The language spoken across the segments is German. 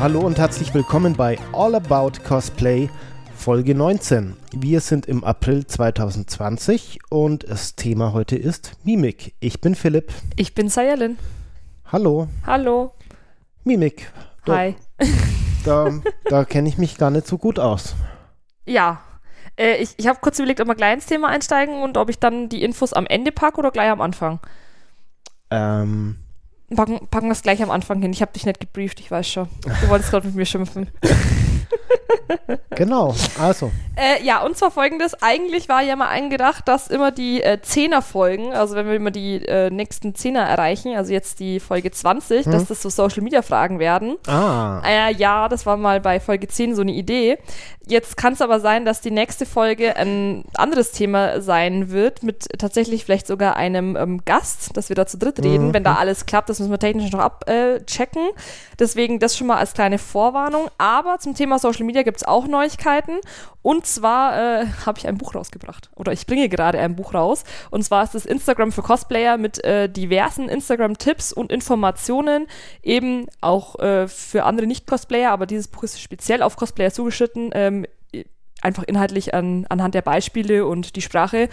Hallo und herzlich willkommen bei All About Cosplay Folge 19. Wir sind im April 2020 und das Thema heute ist Mimik. Ich bin Philipp. Ich bin Sayalin. Hallo. Hallo. Mimik. Da, Hi. Da, da kenne ich mich gar nicht so gut aus. Ja. Äh, ich ich habe kurz überlegt, ob wir gleich ins Thema einsteigen und ob ich dann die Infos am Ende packe oder gleich am Anfang. Ähm, Packen, packen wir es gleich am Anfang hin. Ich habe dich nicht gebrieft, ich weiß schon. Du wolltest gerade mit mir schimpfen. genau, also. Äh, ja, und zwar folgendes. Eigentlich war ja mal angedacht, dass immer die äh, Zehner-Folgen, also wenn wir immer die äh, nächsten Zehner erreichen, also jetzt die Folge 20, Hm. dass das so Social-Media-Fragen werden. Ah, Äh, ja, das war mal bei Folge 10 so eine Idee. Jetzt kann es aber sein, dass die nächste Folge ein anderes Thema sein wird, mit tatsächlich vielleicht sogar einem ähm, Gast, dass wir da zu dritt reden. Wenn da alles klappt, das müssen wir technisch noch abchecken. Deswegen das schon mal als kleine Vorwarnung. Aber zum Thema Social Media gibt es auch Neuigkeiten. Und zwar äh, habe ich ein Buch rausgebracht. Oder ich bringe gerade ein Buch raus. Und zwar ist das Instagram für Cosplayer mit äh, diversen Instagram-Tipps und Informationen. Eben auch äh, für andere Nicht-Cosplayer. Aber dieses Buch ist speziell auf Cosplayer zugeschnitten. Ähm, einfach inhaltlich an, anhand der Beispiele und die Sprache.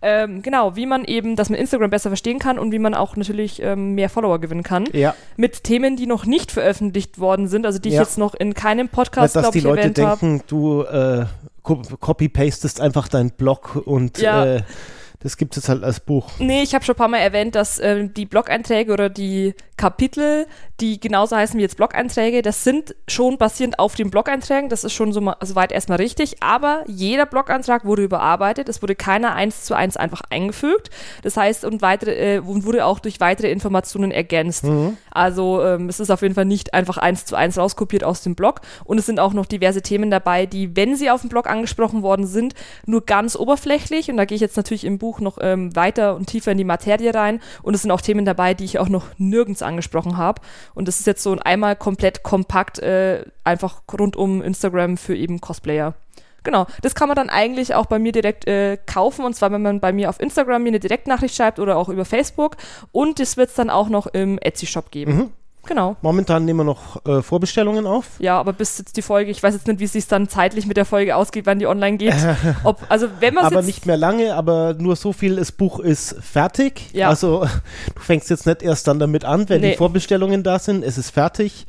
Ähm, genau, wie man eben, dass man Instagram besser verstehen kann und wie man auch natürlich ähm, mehr Follower gewinnen kann. ja. Mit Themen, die noch nicht veröffentlicht worden sind, also die ich Ja. jetzt noch in keinem Podcast, dass glaube die ich, Leute erwähnt habe. denken, du äh, co- copy-pastest einfach deinen Blog und Ja. äh, das gibt es jetzt halt als Buch. Nee, ich habe schon ein paar Mal erwähnt, dass ähm, die Blog-Einträge oder die Kapitel, die genauso heißen wie jetzt Blog-Einträge, das sind schon basierend auf den Blog-Einträgen. Das ist schon so soweit erstmal richtig. Aber jeder Blog-Eintrag wurde überarbeitet. Es wurde keiner eins zu eins einfach eingefügt. Das heißt, und weitere, äh, wurde auch durch weitere Informationen ergänzt. Also ähm, es ist auf jeden Fall nicht einfach eins zu eins rauskopiert aus dem Blog. Und es sind auch noch diverse Themen dabei, die, wenn sie auf dem Blog angesprochen worden sind, nur ganz oberflächlich. Und da gehe ich jetzt natürlich im Buch noch ähm, weiter und tiefer in die Materie rein. Und es sind auch Themen dabei, die ich auch noch nirgends angesprochen habe. Und das ist jetzt so ein einmal komplett kompakt, äh, einfach rund um Instagram für eben Cosplayer. Genau, das kann man dann eigentlich auch bei mir direkt äh, kaufen und zwar, wenn man bei mir auf Instagram mir eine Direktnachricht schreibt oder auch über Facebook und das wird es dann auch noch im Etsy-Shop geben. Mhm. Genau. Momentan nehmen wir noch äh, Vorbestellungen auf. Ja, aber bis jetzt die Folge, ich weiß jetzt nicht, wie es sich dann zeitlich mit der Folge ausgeht, wann die online geht. Ob, also wenn man aber nicht mehr lange, aber nur so viel, das Buch ist fertig. Ja. Also du fängst jetzt nicht erst dann damit an, wenn Nee. die Vorbestellungen da sind. Es ist fertig.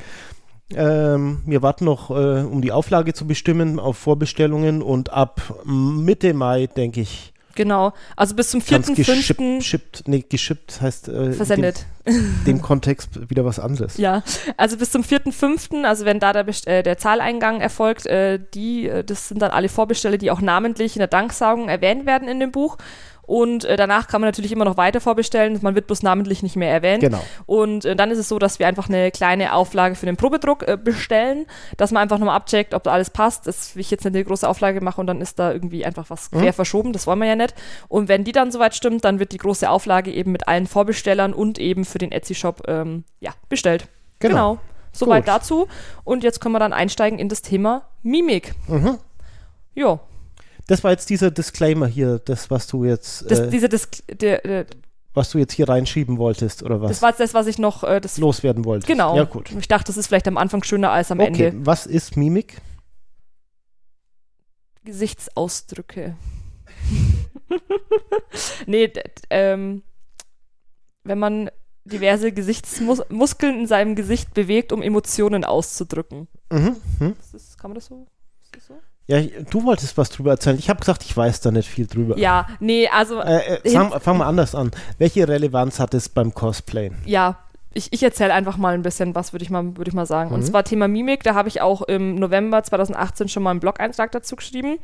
Ähm, wir warten noch, äh, um die Auflage zu bestimmen auf Vorbestellungen und ab Mitte Mai, denke ich, genau, also bis zum ganz 4.5. geschippt, schippt, nee, geschippt heißt äh, versendet. dem, dem Kontext wieder was anderes. Ja, also bis zum 4.5., also wenn da der, äh, der Zahleingang erfolgt, äh, die, äh, das sind dann alle Vorbesteller, die auch namentlich in der Danksagung erwähnt werden in dem Buch. Und äh, danach kann man natürlich immer noch weiter vorbestellen. Man wird bloß namentlich nicht mehr erwähnt. Genau. Und äh, dann ist es so, dass wir einfach eine kleine Auflage für den Probedruck äh, bestellen, dass man einfach nochmal abcheckt, ob da alles passt. Das will ich jetzt nicht eine große Auflage mache und dann ist da irgendwie einfach was quer verschoben. Das wollen wir ja nicht. Und wenn die dann soweit stimmt, dann wird die große Auflage eben mit allen Vorbestellern und eben für den Etsy-Shop ähm, ja, bestellt. Genau. Soweit Gut. dazu. Und jetzt können wir dann einsteigen in das Thema Mimik. Mhm. Jo, Das war jetzt dieser Disclaimer hier, das, was du jetzt, das, äh, diese, das, der, der, was du jetzt hier reinschieben wolltest, oder was? das war jetzt das, was ich noch, äh, loswerden wolltest. genau. Ja, gut. Ich dachte, das ist vielleicht am Anfang schöner als am Okay, Ende. was ist Mimik? Gesichtsausdrücke. nee, ähm, wenn man diverse Gesichtsmuskeln in seinem Gesicht bewegt, um Emotionen auszudrücken. Mhm. Hm. Ist kann man das so? Ist das so? Ja, du wolltest was drüber erzählen. Ich habe gesagt, ich weiß da nicht viel drüber. Ja, nee, also Äh, äh, fang, fang mal anders an. Welche Relevanz hat es beim Cosplayen? ja, ich, ich erzähle einfach mal ein bisschen was, würde ich mal, würde ich mal sagen. Und Mhm. zwar Thema Mimik, da habe ich auch im November 2018 schon mal einen Blog-Eintrag dazu geschrieben.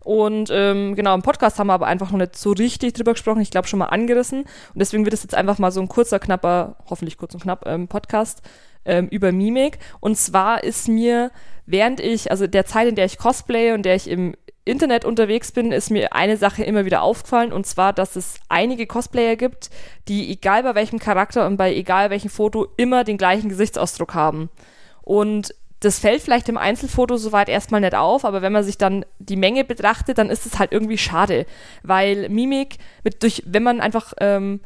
Und ähm, genau, im Podcast haben wir aber einfach noch nicht so richtig drüber gesprochen. Ich glaube schon mal angerissen. Und deswegen wird es jetzt einfach mal so ein kurzer, knapper, hoffentlich kurz und knapp, ähm, Podcast ähm, über Mimik. Und zwar ist mir, während ich, also der Zeit, in der ich cosplaye und der ich im Internet unterwegs bin, ist mir eine Sache immer wieder aufgefallen. Und zwar, dass es einige Cosplayer gibt, die egal bei welchem Charakter und bei egal welchem Foto immer den gleichen Gesichtsausdruck haben. Und das fällt vielleicht im Einzelfoto soweit erstmal nicht auf, aber wenn man sich dann die Menge betrachtet, dann ist es halt irgendwie schade, weil Mimik mit durch, wenn man einfach ähm,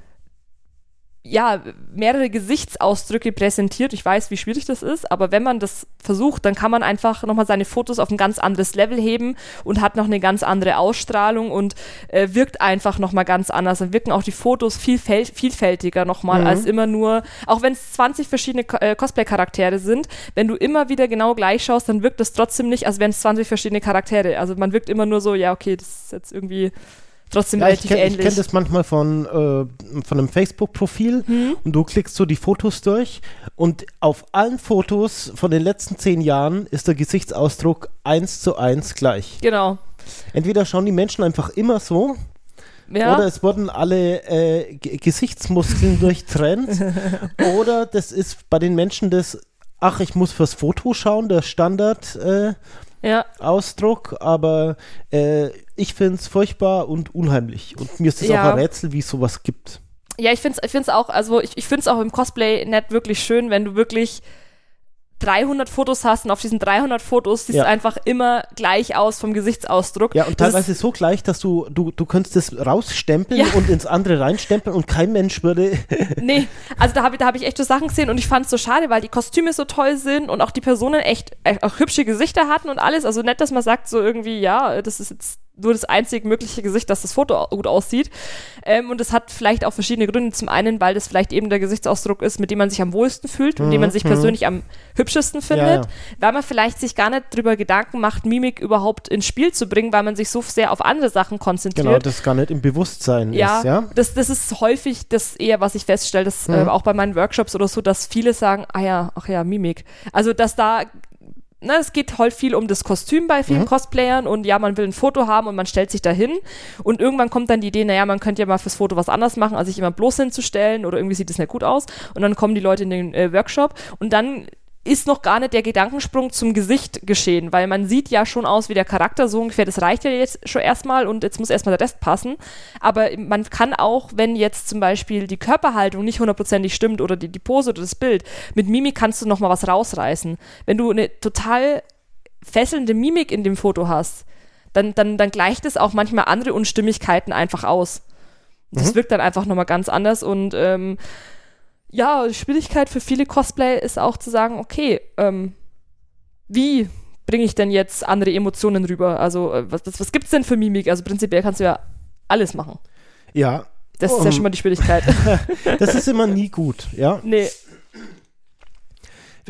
ja, mehrere Gesichtsausdrücke präsentiert. Ich weiß, wie schwierig das ist, aber wenn man das versucht, dann kann man einfach nochmal seine Fotos auf ein ganz anderes Level heben und hat noch eine ganz andere Ausstrahlung und äh, wirkt einfach nochmal ganz anders. Dann wirken auch die Fotos viel vielfältiger nochmal mhm. als immer nur, auch wenn es 20 verschiedene äh, Cosplay-Charaktere sind, wenn du immer wieder genau gleich schaust, dann wirkt das trotzdem nicht, als wären es 20 verschiedene Charaktere. Also man wirkt immer nur so, ja, okay, das ist jetzt irgendwie trotzdem ja, relativ ich kenn, ähnlich. Ich kenne das manchmal von, äh, von einem Facebook-Profil hm? und du klickst so die Fotos durch und auf allen Fotos von den letzten zehn Jahren ist der Gesichtsausdruck eins zu eins gleich. Genau. Entweder schauen die Menschen einfach immer so ja. Oder es wurden alle äh, Gesichtsmuskeln durchtrennt. oder das ist bei den Menschen das, ach, ich muss fürs Foto schauen, der Standard. Äh, ja. Ausdruck, aber äh, ich finde es furchtbar und unheimlich. Und mir ist es ja. auch ein Rätsel, wie es sowas gibt. Ja, ich finde es ich auch, also ich, ich finde es auch im Cosplay net wirklich schön, wenn du wirklich 300 Fotos hast und auf diesen 300 Fotos siehst ja. einfach immer gleich aus vom Gesichtsausdruck. Ja, und das teilweise so gleich, dass du, du, du könntest es rausstempeln ja. und ins andere reinstempeln und kein Mensch würde. nee, also da habe ich, hab ich echt so Sachen gesehen und ich fand es so schade, weil die Kostüme so toll sind und auch die Personen echt, echt auch hübsche Gesichter hatten und alles. Also nett, dass man sagt, so irgendwie, ja, das ist jetzt nur das einzig mögliche Gesicht, dass das Foto gut aussieht. Ähm, und es hat vielleicht auch verschiedene Gründe. Zum einen, weil das vielleicht eben der Gesichtsausdruck ist, mit dem man sich am wohlsten fühlt, mit dem man mhm, sich mhm. persönlich am hübschesten findet. Ja, ja. Weil man vielleicht sich gar nicht darüber Gedanken macht, Mimik überhaupt ins Spiel zu bringen, weil man sich so sehr auf andere Sachen konzentriert. Genau, das gar nicht im Bewusstsein ja, ist. Ja, das, das ist häufig das eher, was ich feststelle, dass, mhm. äh, auch bei meinen Workshops oder so, dass viele sagen, ah ja, ach ja, Mimik. Also, dass da na, ne, es geht halt viel um das Kostüm bei vielen mhm. Cosplayern und ja, man will ein Foto haben und man stellt sich dahin und irgendwann kommt dann die Idee, naja, man könnte ja mal fürs Foto was anderes machen, als sich immer bloß hinzustellen oder irgendwie sieht es nicht gut aus und dann kommen die Leute in den äh, Workshop und dann ist noch gar nicht der Gedankensprung zum Gesicht geschehen, weil man sieht ja schon aus wie der Charakter so ungefähr. Das reicht ja jetzt schon erstmal und jetzt muss erstmal der Rest passen. Aber man kann auch, wenn jetzt zum Beispiel die Körperhaltung nicht hundertprozentig stimmt oder die, die Pose oder das Bild, mit Mimik kannst du noch mal was rausreißen. Wenn du eine total fesselnde Mimik in dem Foto hast, dann, dann, dann gleicht es auch manchmal andere Unstimmigkeiten einfach aus. Das mhm. wirkt dann einfach nochmal ganz anders und ähm, ja, die Schwierigkeit für viele Cosplay ist auch zu sagen, okay, ähm, wie bringe ich denn jetzt andere Emotionen rüber? Also, äh, was, was, was gibt es denn für Mimik? Also, prinzipiell kannst du ja alles machen. Ja. Das ist um, ja schon mal die Schwierigkeit. das ist immer nie gut, ja? Nee.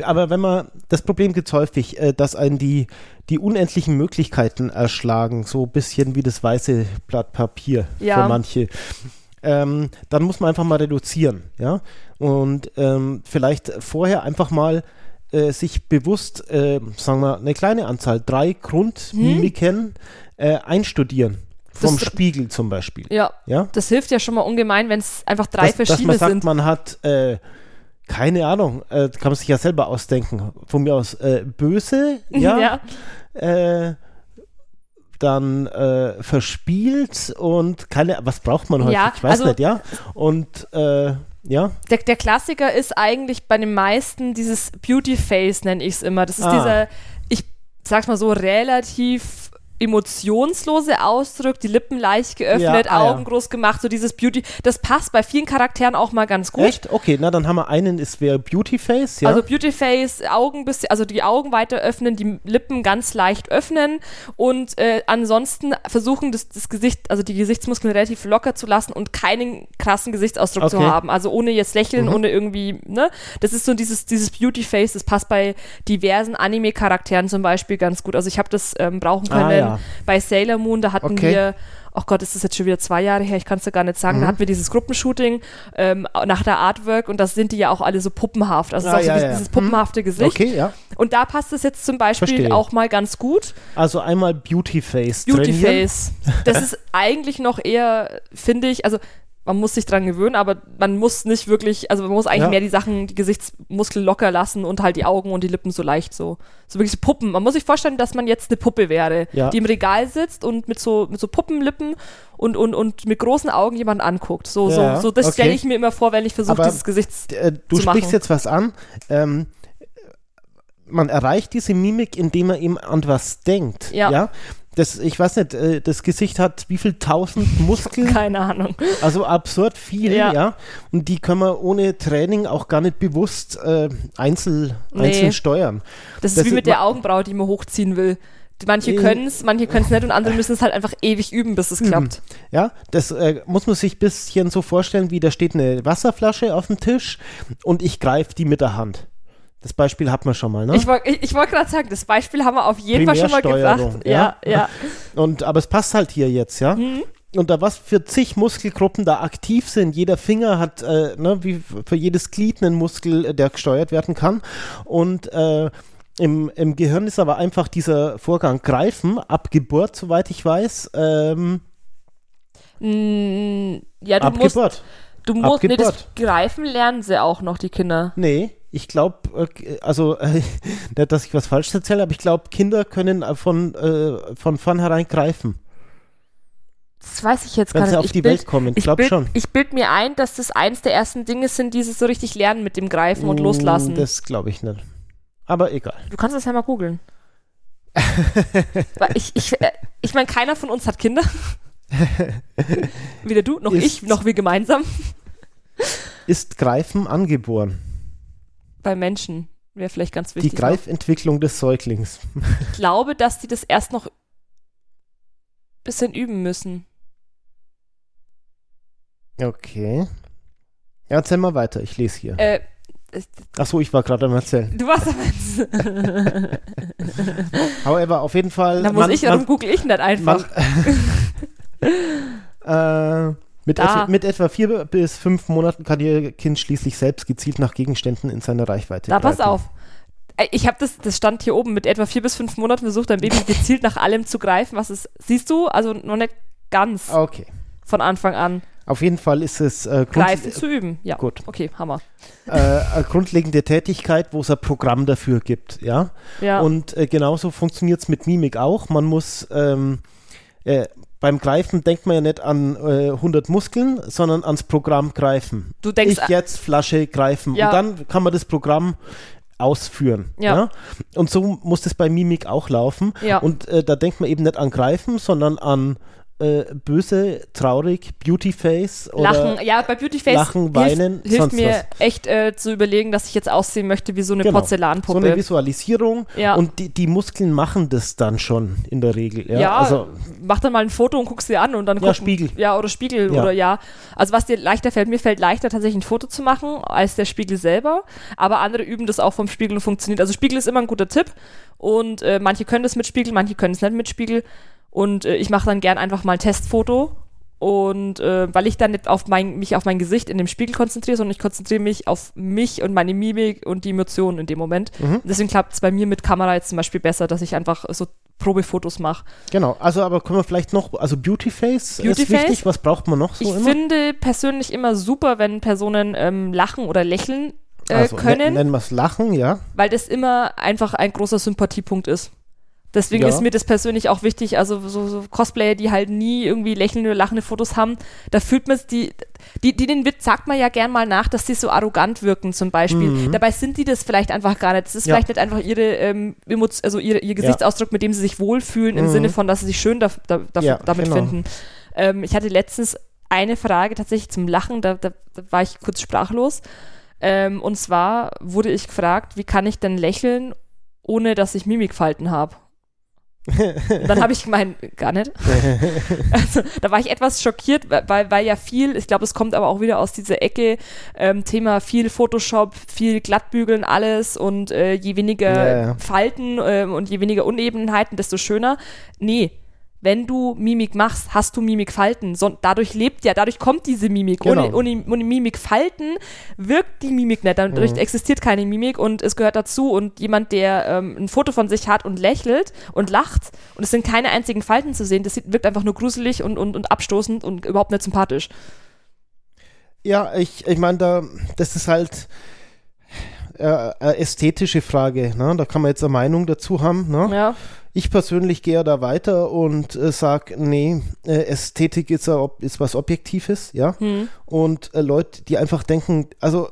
Aber wenn man, das Problem gibt es häufig, äh, dass einen die, die unendlichen Möglichkeiten erschlagen, so ein bisschen wie das weiße Blatt Papier ja. für manche ähm, dann muss man einfach mal reduzieren, ja. Und ähm, vielleicht vorher einfach mal äh, sich bewusst, äh, sagen wir, eine kleine Anzahl, drei Grundmimiken hm? äh, einstudieren. Vom das, Spiegel zum Beispiel. Ja, ja. Das hilft ja schon mal ungemein, wenn es einfach drei das, verschiedene dass man sagt, sind. Man hat äh, keine Ahnung, äh, kann man sich ja selber ausdenken. Von mir aus äh, böse, ja. ja. Äh, dann äh, verspielt und keine, was braucht man heute? Ja, ich weiß also, nicht, ja. Und äh, ja. Der, der, Klassiker ist eigentlich bei den meisten dieses Beauty Face, nenne ich es immer. Das ist ah. dieser, ich sag's mal so, relativ emotionslose Ausdruck, die Lippen leicht geöffnet, ja, ah, Augen ja. groß gemacht, so dieses Beauty, das passt bei vielen Charakteren auch mal ganz gut. Echt? Okay, na dann haben wir einen, ist wäre Beauty Face, ja. Also Beauty Face, Augen bisschen, also die Augen weiter öffnen, die Lippen ganz leicht öffnen und äh, ansonsten versuchen das, das Gesicht, also die Gesichtsmuskeln relativ locker zu lassen und keinen krassen Gesichtsausdruck okay. zu haben. Also ohne jetzt lächeln, mhm. ohne irgendwie, ne? Das ist so dieses, dieses Beauty Face, das passt bei diversen Anime-Charakteren zum Beispiel ganz gut. Also ich habe das ähm, brauchen können. Ah, ja bei Sailor Moon, da hatten okay. wir oh Gott, ist das jetzt schon wieder zwei Jahre her, ich kann es ja gar nicht sagen, mhm. da hatten wir dieses Gruppenshooting ähm, nach der Artwork und das sind die ja auch alle so puppenhaft. Also ah, ja, so ja. dieses puppenhafte mhm. Gesicht. Okay, ja. Und da passt es jetzt zum Beispiel Verstehe. auch mal ganz gut. Also einmal Beauty Face. Beauty Face. Das ist eigentlich noch eher, finde ich, also man muss sich dran gewöhnen, aber man muss nicht wirklich, also man muss eigentlich ja. mehr die Sachen, die Gesichtsmuskeln locker lassen und halt die Augen und die Lippen so leicht so, so wirklich so Puppen. Man muss sich vorstellen, dass man jetzt eine Puppe wäre, ja. die im Regal sitzt und mit so, mit so Puppenlippen und, und, und mit großen Augen jemanden anguckt. So, ja, so, so, das okay. stelle ich mir immer vor, wenn ich versuche, dieses Gesicht äh, du zu machen. Du sprichst jetzt was an. Ähm, man erreicht diese Mimik, indem man eben an was denkt. Ja. ja? Das, ich weiß nicht, äh, das Gesicht hat wie viel tausend Muskeln? Keine Ahnung. Also absurd viel, ja. ja. Und die können wir ohne Training auch gar nicht bewusst äh, einzeln, nee. einzeln steuern. Das ist das wie mit der Augenbraue, die man hochziehen will. Manche können es, manche können es nicht und andere müssen es halt einfach ewig üben, bis es klappt. Ja, das äh, muss man sich ein bisschen so vorstellen, wie da steht eine Wasserflasche auf dem Tisch und ich greife die mit der Hand. Das Beispiel hat man schon mal, ne? Ich wollte ich, ich wollt gerade sagen, das Beispiel haben wir auf jeden Fall schon mal gesagt. Ja, ja. ja. Und, aber es passt halt hier jetzt, ja? Mhm. Und da was für zig Muskelgruppen da aktiv sind. Jeder Finger hat, äh, ne, wie für jedes Glied einen Muskel, äh, der gesteuert werden kann. Und äh, im, Im Gehirn ist aber einfach dieser Vorgang Greifen, ab Geburt, soweit ich weiß. Ähm, mm, ja, du ab musst, Geburt. Du musst, nee, das Greifen lernen sie auch noch, die Kinder. Nee, ich glaube, äh, also, äh, nicht, dass ich was falsch erzähle, aber ich glaube, Kinder können von, äh, von vornherein greifen. Das weiß ich jetzt gar nicht. Wenn sie auf ich die bild, Welt kommen, ich glaube schon. Ich bilde mir ein, dass das eins der ersten Dinge sind, die sie so richtig lernen mit dem Greifen und mm, Loslassen. Das glaube ich nicht. Aber egal. Du kannst das ja mal googeln. ich ich, äh, ich meine, keiner von uns hat Kinder. Weder du, noch ist, ich, noch wir gemeinsam. Ist Greifen angeboren? Bei Menschen wäre vielleicht ganz wichtig. Die Greifentwicklung des Säuglings. Ich glaube, dass die das erst noch ein bisschen üben müssen. Okay. Ja, erzähl mal weiter, ich lese hier. Äh, Achso, ich war gerade am Erzählen. Du warst am Erzählen. However, auf jeden Fall. Da muss man, ich, darum google ich nicht einfach. Man, äh, mit, etwa, mit, etwa vier bis fünf Monaten kann Ihr Kind schließlich selbst gezielt nach Gegenständen in seiner Reichweite Da greifen. pass auf. Äh, ich habe das, das stand hier oben, mit etwa vier bis fünf Monaten versucht dein Baby gezielt nach allem zu greifen, was es, siehst du, also noch nicht ganz okay. von Anfang an. Auf jeden Fall ist es äh, Greifen zu üben, ja. Gut. Okay, Hammer. Äh, eine grundlegende Tätigkeit, wo es ein Programm dafür gibt, ja. ja. Und äh, genauso funktioniert es mit Mimik auch. Man muss ähm, äh, beim Greifen denkt man ja nicht an äh, 100 Muskeln, sondern ans Programm greifen. Du denkst ich jetzt Flasche greifen ja. und dann kann man das Programm ausführen. Ja. ja. Und so muss das bei Mimik auch laufen. Ja. Und äh, da denkt man eben nicht an Greifen, sondern an äh, böse, traurig, Beautyface oder Lachen, ja, bei Beautyface Lachen, Weinen, hilft, hilft mir was. echt äh, zu überlegen, dass ich jetzt aussehen möchte wie so eine genau. Porzellanpuppe. So eine Visualisierung ja. und die, die Muskeln machen das dann schon in der Regel. Ja, ja also, mach dann mal ein Foto und guckst dir an und dann Ja, Spiegel. Ja, oder Spiegel ja. oder ja. Also was dir leichter fällt, mir fällt leichter tatsächlich ein Foto zu machen als der Spiegel selber, aber andere üben das auch vom Spiegel und funktioniert. Also Spiegel ist immer ein guter Tipp und äh, manche können das mit Spiegel, manche können es nicht mit Spiegel. Und äh, ich mache dann gern einfach mal ein Testfoto. Und äh, weil ich dann nicht auf mein, mich auf mein Gesicht in dem Spiegel konzentriere, sondern ich konzentriere mich auf mich und meine Mimik und die Emotionen in dem Moment. Mhm. Deswegen klappt es bei mir mit Kamera jetzt zum Beispiel besser, dass ich einfach so Probefotos mache. Genau, also aber können wir vielleicht noch, also Beautyface Beauty ist wichtig, was braucht man noch so ich immer? Ich finde persönlich immer super, wenn Personen ähm, lachen oder lächeln äh, also, können. Nennen wir es Lachen, ja. Weil das immer einfach ein großer Sympathiepunkt ist. Deswegen ja. ist mir das persönlich auch wichtig. Also so, so, Cosplayer, die halt nie irgendwie lächelnde oder lachende Fotos haben, da fühlt man es, die, die, die den Witz sagt man ja gern mal nach, dass sie so arrogant wirken zum Beispiel. Mhm. Dabei sind die das vielleicht einfach gar nicht. Das ist ja. vielleicht nicht einfach ihre, ähm, also ihre, ihr Gesichtsausdruck, ja. mit dem sie sich wohlfühlen, mhm. im Sinne von, dass sie sich schön da, da, da damit genau. finden. Ähm, ich hatte letztens eine Frage tatsächlich zum Lachen, da, da, da war ich kurz sprachlos. Ähm, und zwar wurde ich gefragt, wie kann ich denn lächeln, ohne dass ich Mimikfalten habe? Dann habe ich gemeint, gar nicht. also, da war ich etwas schockiert, weil, weil ja viel, ich glaube, es kommt aber auch wieder aus dieser Ecke, ähm, Thema viel Photoshop, viel Glattbügeln, alles und äh, je weniger ja, ja. Falten äh, und je weniger Unebenheiten, desto schöner. Nee, wenn du Mimik machst, hast du Mimikfalten. So, dadurch lebt ja, dadurch kommt diese Mimik. Genau. Ohne, ohne, Mimikfalten wirkt die Mimik nicht. Dadurch mhm. existiert keine Mimik und es gehört dazu. Und jemand, der ähm, ein Foto von sich hat und lächelt und lacht und es sind keine einzigen Falten zu sehen, das wirkt einfach nur gruselig und, und, und abstoßend und überhaupt nicht sympathisch. Ja, ich, ich meine, da, das ist halt äh, eine ästhetische Frage. Ne? Da kann man jetzt eine Meinung dazu haben. Ne? Ja. Ich persönlich gehe da weiter und äh, sage, nee, äh, Ästhetik ist, ist was Objektives, ja. Hm. Und äh, Leute, die einfach denken, also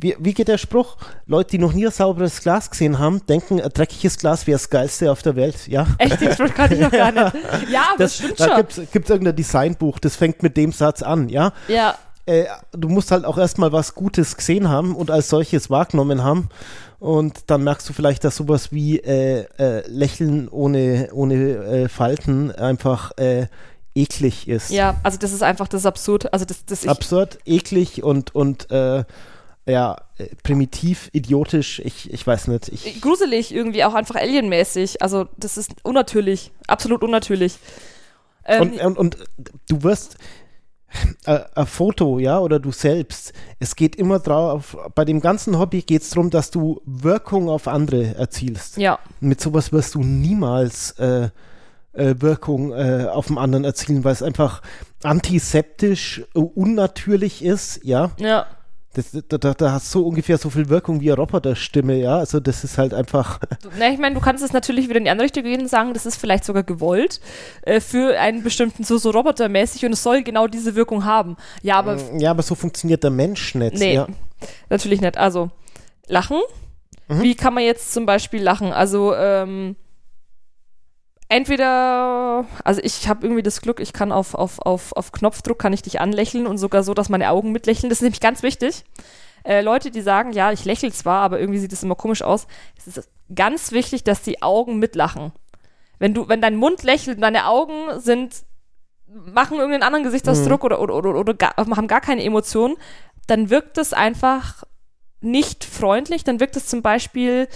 wie, wie geht der Spruch? Leute, die noch nie ein sauberes Glas gesehen haben, denken, ein dreckiges Glas wäre das geilste auf der Welt, ja? Echt, den Spruch kann ich noch gar nicht. Ja, das, das stimmt da schon. Da gibt es irgendein Designbuch, das fängt mit dem Satz an, ja? Ja. Äh, du musst halt auch erstmal was Gutes gesehen haben und als solches wahrgenommen haben. Und dann merkst du vielleicht, dass sowas wie äh, äh, Lächeln ohne, ohne äh, Falten einfach äh, eklig ist. Ja, also das ist einfach das ist absurd. Also das, das absurd, eklig und, und äh, ja, primitiv, idiotisch, ich, ich weiß nicht. Ich Gruselig irgendwie, auch einfach alienmäßig. Also das ist unnatürlich, absolut unnatürlich. Ähm, und, und, und du wirst ein Foto, ja, oder du selbst, es geht immer drauf, bei dem ganzen Hobby geht es darum, dass du Wirkung auf andere erzielst. Ja. Mit sowas wirst du niemals äh, äh, Wirkung äh, auf den anderen erzielen, weil es einfach antiseptisch, äh, unnatürlich ist, ja. Ja. Das, da, da, da hast so ungefähr so viel Wirkung wie eine Roboterstimme, ja. Also das ist halt einfach. Na, ich meine, du kannst es natürlich wieder in die andere Richtung gehen und sagen, das ist vielleicht sogar gewollt äh, für einen bestimmten, so, so robotermäßig und es soll genau diese Wirkung haben. Ja, aber. Mm, ja, aber so funktioniert der Mensch nicht. Nee, ja. natürlich nicht. Also, lachen. Mhm. Wie kann man jetzt zum Beispiel lachen? Also, ähm, entweder, also ich habe irgendwie das Glück, ich kann auf, auf, auf, auf Knopfdruck kann ich dich anlächeln und sogar so, dass meine Augen mitlächeln. Das ist nämlich ganz wichtig. Äh, Leute, die sagen, ja, ich lächle zwar, aber irgendwie sieht es immer komisch aus. Es ist ganz wichtig, dass die Augen mitlachen. Wenn du, wenn dein Mund lächelt und deine Augen sind, machen irgendeinen anderen Gesichtsausdruck mhm. oder, oder, oder, oder gar, haben gar keine Emotionen, dann wirkt es einfach nicht freundlich. Dann wirkt es zum Beispiel,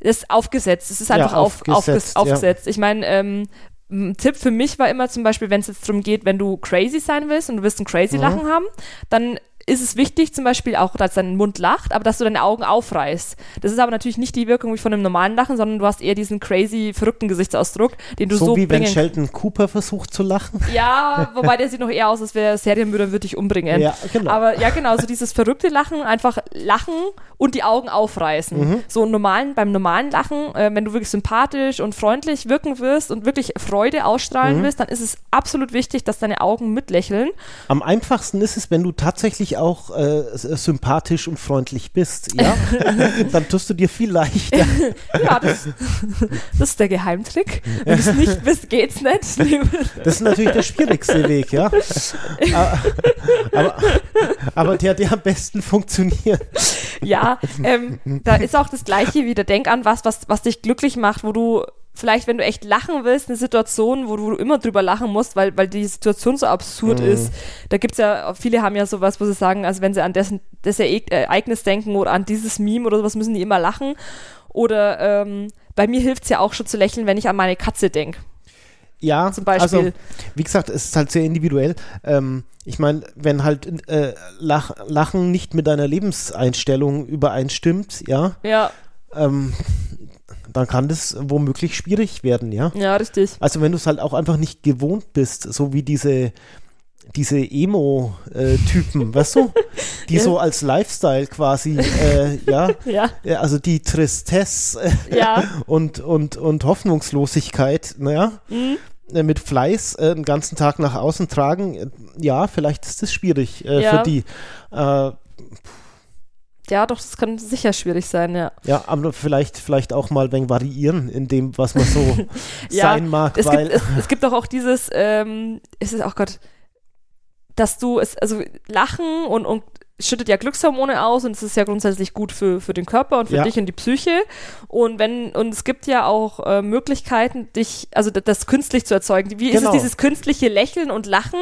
ist aufgesetzt. Es ist einfach ja, aufgesetzt. Auf, aufgesetzt. Ja. Ich meine, ähm, ein Tipp für mich war immer zum Beispiel, wenn es jetzt darum geht, wenn du crazy sein willst und du willst ein crazy mhm. Lachen haben, dann ist es wichtig, zum Beispiel auch, dass dein Mund lacht, aber dass du deine Augen aufreißt. Das ist aber natürlich nicht die Wirkung wie von einem normalen Lachen, sondern du hast eher diesen crazy, verrückten Gesichtsausdruck, den du so, so wie wenn Sheldon Cooper versucht zu lachen. Ja, wobei der sieht noch eher aus, als wäre Serienmörder würde dich umbringen. Ja, genau. Aber ja, genau, so dieses verrückte Lachen, einfach lachen und die Augen aufreißen. Mhm. So normalen, beim normalen Lachen, äh, wenn du wirklich sympathisch und freundlich wirken wirst und wirklich Freude ausstrahlen mhm. willst, dann ist es absolut wichtig, dass deine Augen mitlächeln. Am einfachsten ist es, wenn du tatsächlich auch äh, sympathisch und freundlich bist, ja, dann tust du dir viel leichter. ja, das, das, ist der Geheimtrick. Wenn du es nicht bist, geht's nicht. das ist natürlich der schwierigste Weg, ja. Aber, aber der, der am besten funktioniert. Ja, ähm, da ist auch das Gleiche wieder. Denk an was, was, was dich glücklich macht, wo du vielleicht, wenn du echt lachen willst, eine Situation, wo du immer drüber lachen musst, weil, weil die Situation so absurd mhm. ist. Da gibt es ja, viele haben ja sowas, wo sie sagen, also wenn sie an dessen, das Ereignis denken oder an dieses Meme oder sowas, müssen die immer lachen. Oder ähm, bei mir hilft es ja auch schon zu lächeln, wenn ich an meine Katze denke. Ja, zum Beispiel. Also, wie gesagt, es ist halt sehr individuell. Ähm, ich meine, wenn halt äh, Lach, Lachen nicht mit deiner Lebenseinstellung übereinstimmt, ja. Ja. Ähm, dann kann das womöglich schwierig werden, ja? Ja, richtig. Also wenn du es halt auch einfach nicht gewohnt bist, so wie diese, diese Emo-Typen, weißt du? Die ja. so als Lifestyle quasi, äh, ja, ja, also die Tristesse äh, ja. und, und, und Hoffnungslosigkeit, naja, mhm. Äh, mit Fleiß äh, den ganzen Tag nach außen tragen, ja, vielleicht ist das schwierig äh, für die. Äh, ja, doch, das kann sicher schwierig sein, ja. Ja, aber vielleicht, vielleicht auch mal wegen variieren in dem, was man so ja, sein mag. Es, weil gibt, es, es gibt doch auch dieses, ähm, es ist auch oh Gott, dass du es, also Lachen und, und schüttet ja Glückshormone aus und es ist ja grundsätzlich gut für, für den Körper und für ja. dich und die Psyche. Und wenn, und es gibt ja auch äh, Möglichkeiten, dich, also das künstlich zu erzeugen. Wie genau. ist es genau. dieses künstliche Lächeln und Lachen?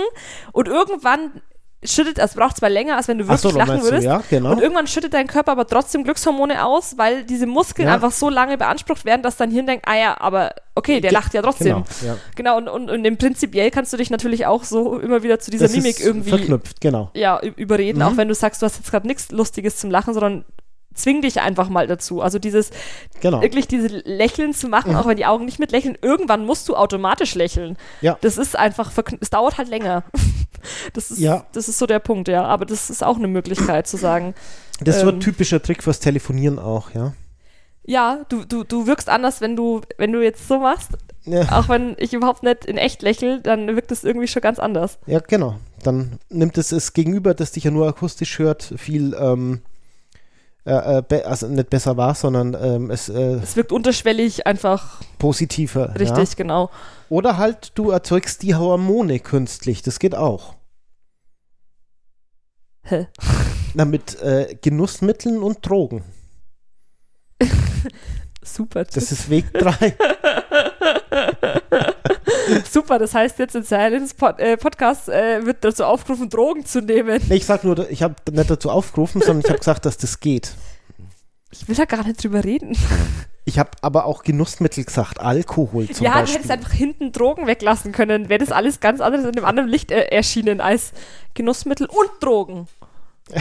Und irgendwann schüttet, es braucht zwar länger, als wenn du wirklich so, lachen würdest. Du, ja, genau. Und irgendwann schüttet dein Körper aber trotzdem Glückshormone aus, weil diese Muskeln ja. einfach so lange beansprucht werden, dass dein Hirn denkt, ah ja, aber okay, der lacht ja trotzdem. Genau, ja. genau und, und, und im prinzipiell kannst du dich natürlich auch so immer wieder zu dieser das Mimik irgendwie verknüpft, genau. Ja, überreden, mhm. auch wenn du sagst, du hast jetzt gerade nichts Lustiges zum Lachen, sondern zwing dich einfach mal dazu. Also dieses, genau. wirklich diese Lächeln zu machen, mhm. auch wenn die Augen nicht mit lächeln, irgendwann musst du automatisch lächeln. Ja. Das ist einfach, es dauert halt länger. Das ist, ja. das ist so der Punkt, ja. Aber das ist auch eine Möglichkeit zu sagen. Das ist ähm, so ein ähm, typischer Trick fürs Telefonieren auch, ja. Ja, du, du, du wirkst anders, wenn du, wenn du jetzt so machst. Ja. Auch wenn ich überhaupt nicht in echt lächle, dann wirkt es irgendwie schon ganz anders. Ja, genau. Dann nimmt es das Gegenüber, das dich ja nur akustisch hört, viel ähm, äh, äh also nicht besser war, sondern ähm, es, äh, es wirkt unterschwellig einfach positiver. Richtig, ja? genau. Oder halt du erzeugst die Hormone künstlich, das geht auch. Hä? Na, mit äh, Genussmitteln und Drogen. Super. Das ist Weg 3. Super, das heißt jetzt in Silence Pod, äh, Podcast äh, wird dazu aufgerufen, Drogen zu nehmen. Nee, ich sag nur, ich habe nicht dazu aufgerufen, sondern ich habe gesagt, dass das geht. Ich will da gar nicht drüber reden. Ich habe aber auch Genussmittel gesagt, Alkohol zum ja, Beispiel. Ja, du hättest einfach hinten Drogen weglassen können. Wäre das alles ganz anderes in einem anderen Licht äh, erschienen als Genussmittel und Drogen.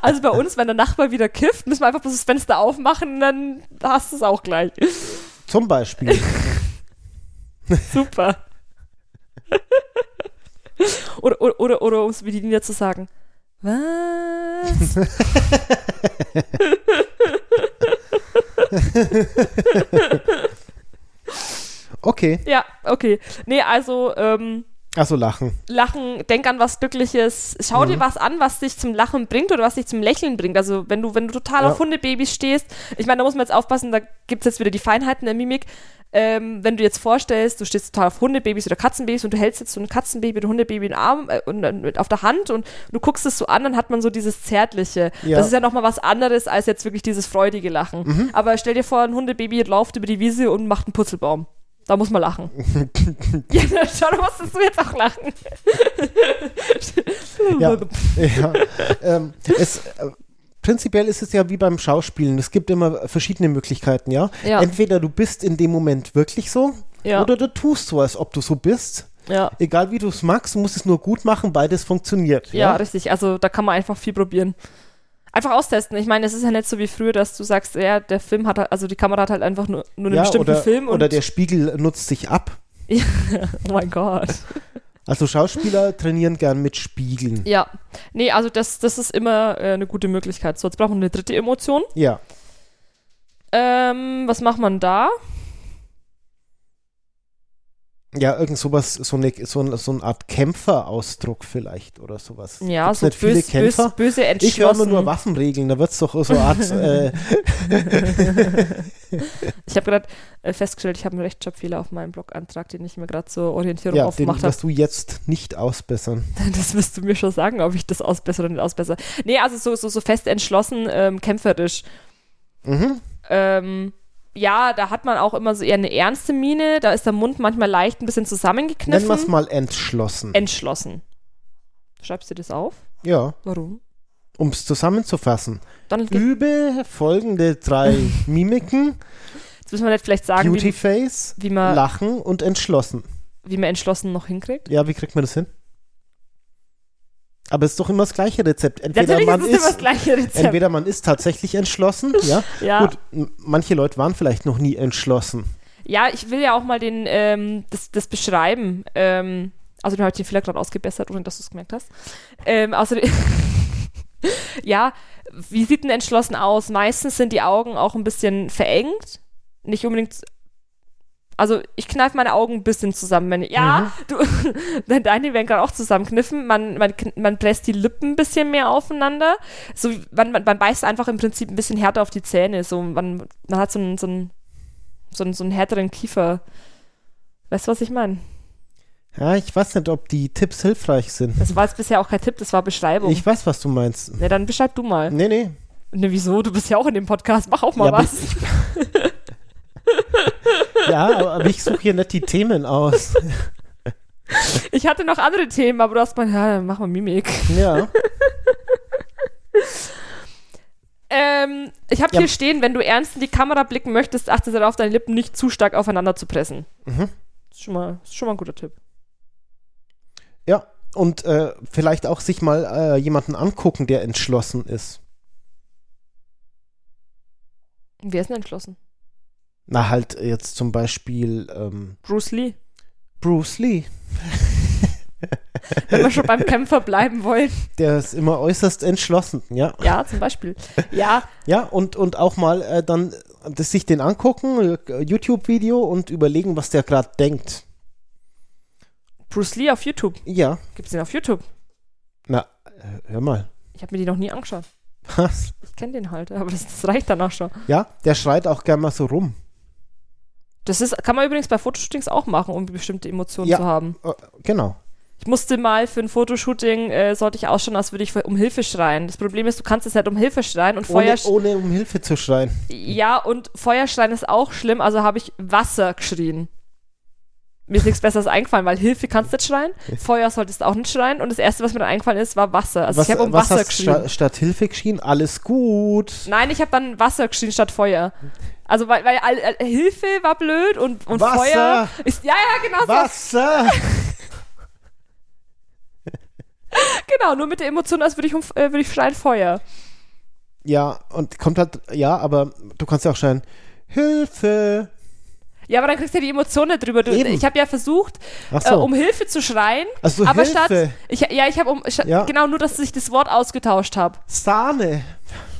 also bei uns, wenn der Nachbar wieder kifft, müssen wir einfach bloß das Fenster aufmachen, dann hast du es auch gleich. Zum Beispiel. Super. oder, oder, oder, oder um es die Nina zu sagen. Was? okay. Ja, okay. Nee, also, ähm, Achso, lachen. Lachen, denk an was Glückliches. Schau mhm. dir was an, was dich zum Lachen bringt oder was dich zum Lächeln bringt. Also wenn du, wenn du total ja. auf Hundebabys stehst, ich meine, da muss man jetzt aufpassen, da gibt es jetzt wieder die Feinheiten der Mimik. Ähm, wenn du jetzt vorstellst, du stehst total auf Hundebabys oder Katzenbabys und du hältst jetzt so ein Katzenbaby oder Hundebaby in den Arm äh, und, äh, auf der Hand und du guckst es so an, dann hat man so dieses Zärtliche. Ja. Das ist ja nochmal was anderes als jetzt wirklich dieses freudige Lachen. Mhm. Aber stell dir vor, ein Hundebaby läuft über die Wiese und macht einen Putzelbaum. Da muss man lachen. ja, schau, da musstest du jetzt auch lachen. ja, ja. Ähm, es, äh, prinzipiell ist es ja wie beim Schauspielen. Es gibt immer verschiedene Möglichkeiten, ja? ja. Entweder du bist in dem Moment wirklich so ja. oder du tust so, als ob du so bist. Ja. Egal wie du es magst, du musst es nur gut machen, beides funktioniert. Ja, ja, richtig. Also da kann man einfach viel probieren einfach austesten. Ich meine, es ist ja nicht so wie früher, dass du sagst, ja, der Film hat, also die Kamera hat halt einfach nur, nur einen ja, bestimmten oder, Film. oder der Spiegel nutzt sich ab. oh mein Gott. Also Schauspieler trainieren gern mit Spiegeln. Ja. Nee, also das, das ist immer äh, eine gute Möglichkeit. So, jetzt brauchen wir eine dritte Emotion. Ja. Ähm, was macht man da? Ja, irgend sowas, so eine, so, so eine Art Kämpferausdruck vielleicht oder sowas. Ja, Gibt's so nicht viele bös, Kämpfer? Bös, böse entschlossen. Ich höre nur Waffenregeln, da wird es doch so eine Art. äh ich habe gerade äh, festgestellt, ich habe einen Rechtschreibfehler auf meinem Blogantrag, den ich mir gerade zur Orientierung ja, aufgemacht habe. Das du jetzt nicht ausbessern. Das wirst du mir schon sagen, ob ich das ausbessere oder nicht ausbessere. Nee, also so, so, so fest entschlossen, ähm, kämpferisch. Mhm. Ähm, ja, da hat man auch immer so eher eine ernste Miene. Da ist der Mund manchmal leicht ein bisschen zusammengekniffen. Nennen wir es mal entschlossen. Entschlossen. Schreibst du das auf? Ja. Warum? Um es zusammenzufassen. Dann Übe folgende drei Mimiken. Jetzt müssen wir nicht vielleicht sagen, Beauty wie, Face, wie man, Lachen und entschlossen. Wie man entschlossen noch hinkriegt? Ja, wie kriegt man das hin? Aber es ist doch immer das gleiche Rezept. Entweder Natürlich man ist, ist, Rezept. entweder man ist tatsächlich entschlossen, ja. ja. Gut, manche Leute waren vielleicht noch nie entschlossen. Ja, ich will ja auch mal den, ähm, das, das beschreiben. Ähm, also, du hast den Fehler gerade ausgebessert, ohne dass du es gemerkt hast. Ähm, außerdem, ja, wie sieht denn entschlossen aus? Meistens sind die Augen auch ein bisschen verengt. Nicht unbedingt also ich kneife meine Augen ein bisschen zusammen. Wenn, ja, mhm. du, deine werden gerade auch zusammenkniffen. Man, man, man presst die Lippen ein bisschen mehr aufeinander. So, man, man, man beißt einfach im Prinzip ein bisschen härter auf die Zähne. So, man, man hat so einen, so, einen, so, einen, so einen härteren Kiefer. Weißt du, was ich meine? Ja, ich weiß nicht, ob die Tipps hilfreich sind. Das war jetzt bisher auch kein Tipp, das war Beschreibung. Ich weiß, was du meinst. Ja, dann beschreib du mal. Nee, nee. Ne, wieso? Du bist ja auch in dem Podcast. Mach auch mal ja, was. Ich, ja, aber ich suche hier nicht die Themen aus. Ich hatte noch andere Themen, aber du hast mal, ja, dann mach mal Mimik. Ja. ähm, ich habe ja. hier stehen, wenn du ernst in die Kamera blicken möchtest, achte darauf, deine Lippen nicht zu stark aufeinander zu pressen. Mhm. Das, ist schon mal, ist schon mal ein guter Tipp. Ja, und äh, vielleicht auch sich mal äh, jemanden angucken, der entschlossen ist. Wer ist denn entschlossen? Na, halt jetzt zum Beispiel ähm, Bruce Lee. Bruce Lee. Wenn wir schon beim Kämpfer bleiben wollen. Der ist immer äußerst entschlossen, ja. Ja, zum Beispiel. Ja. Ja, und, und auch mal äh, dann das sich den angucken, äh, YouTube-Video und überlegen, was der gerade denkt. Bruce Lee auf YouTube? Ja. Gibt's den auf YouTube? Na, äh, hör mal. Ich habe mir die noch nie angeschaut. Was? Ich kenne den halt, aber das, das, reicht dann auch schon. Ja, der schreit auch gern mal so rum. Das ist, kann man übrigens bei Fotoshootings auch machen, um bestimmte Emotionen ja, zu haben. Äh, genau. Ich musste mal für ein Fotoshooting, äh, sollte ich ausschauen, als würde ich um Hilfe schreien. Das Problem ist, du kannst es halt um Hilfe schreien und Feuer... Ohne, ohne um Hilfe zu schreien. Ja, und Feuerschreien ist auch schlimm, also habe ich Wasser geschrien. Mir ist nichts Besseres eingefallen, weil Hilfe kannst du nicht schreien, Feuer solltest du auch nicht schreien und das Erste, was mir dann eingefallen ist, war Wasser. Also was, ich habe um was Wasser hast geschrien. Sta statt Hilfe geschrien? Alles gut. Nein, ich habe dann Wasser geschrien statt Feuer. Also weil, weil äh, Hilfe war blöd und, und Wasser. Feuer ist... Ja, ja, genau Wasser! genau, nur mit der Emotion, als würde ich, äh, würd ich schreien Feuer. Ja, und kommt halt, ja, aber du kannst ja auch schreien, Hilfe! Ja, aber dann kriegst du ja die Emotionen drüber. Du, ich habe ja versucht, so. äh, um Hilfe zu schreien. Also aber Hilfe. statt. Ich, ja, ich habe um. Ja. Genau, nur, dass ich das Wort ausgetauscht habe. Sahne.